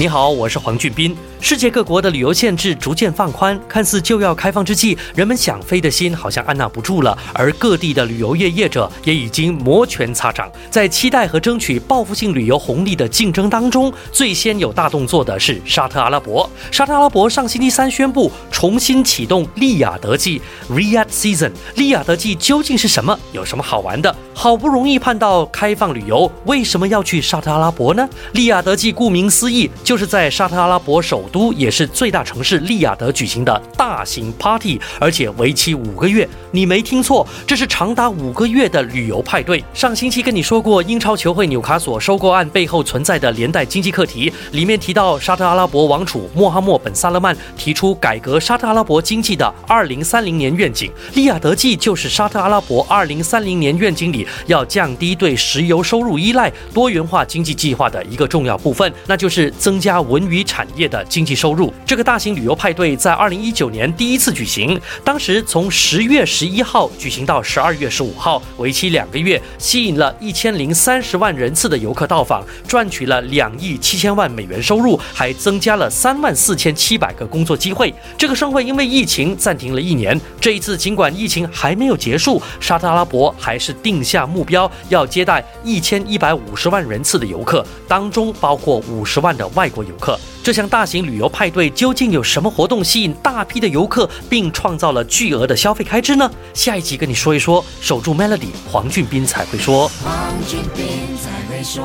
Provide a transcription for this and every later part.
你好，我是黄俊斌。世界各国的旅游限制逐渐放宽，看似就要开放之际，人们想飞的心好像按捺不住了。而各地的旅游业业者也已经摩拳擦掌，在期待和争取报复性旅游红利的竞争当中，最先有大动作的是沙特阿拉伯。沙特阿拉伯上星期三宣布重新启动利雅得季 （Riyadh Season）。利雅得季究竟是什么？有什么好玩的？好不容易盼到开放旅游，为什么要去沙特阿拉伯呢？利雅得季顾名思义。就是在沙特阿拉伯首都，也是最大城市利雅得举行的大型 party，而且为期五个月。你没听错，这是长达五个月的旅游派对。上星期跟你说过，英超球会纽卡索收购案背后存在的连带经济课题，里面提到沙特阿拉伯王储穆罕默本·萨勒曼提出改革沙特阿拉伯经济的二零三零年愿景。利雅得季就是沙特阿拉伯二零三零年愿景里要降低对石油收入依赖、多元化经济计划的一个重要部分，那就是增。增加文娱产业的经济收入。这个大型旅游派对在二零一九年第一次举行，当时从十月十一号举行到十二月十五号，为期两个月，吸引了一千零三十万人次的游客到访，赚取了两亿七千万美元收入，还增加了三万四千七百个工作机会。这个盛会因为疫情暂停了一年，这一次尽管疫情还没有结束，沙特阿拉伯还是定下目标，要接待一千一百五十万人次的游客，当中包括五十万的外。外国游客，这项大型旅游派对究竟有什么活动吸引大批的游客，并创造了巨额的消费开支呢？下一集跟你说一说。守住 Melody，黄俊斌才会说。黄俊斌才会说。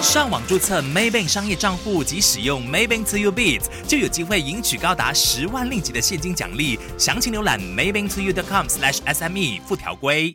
上网注册 Maybank 商业账户及使用 Maybank To You Beats，就有机会赢取高达十万令吉的现金奖励。详情浏览 Maybank To You.com/SME 附条规。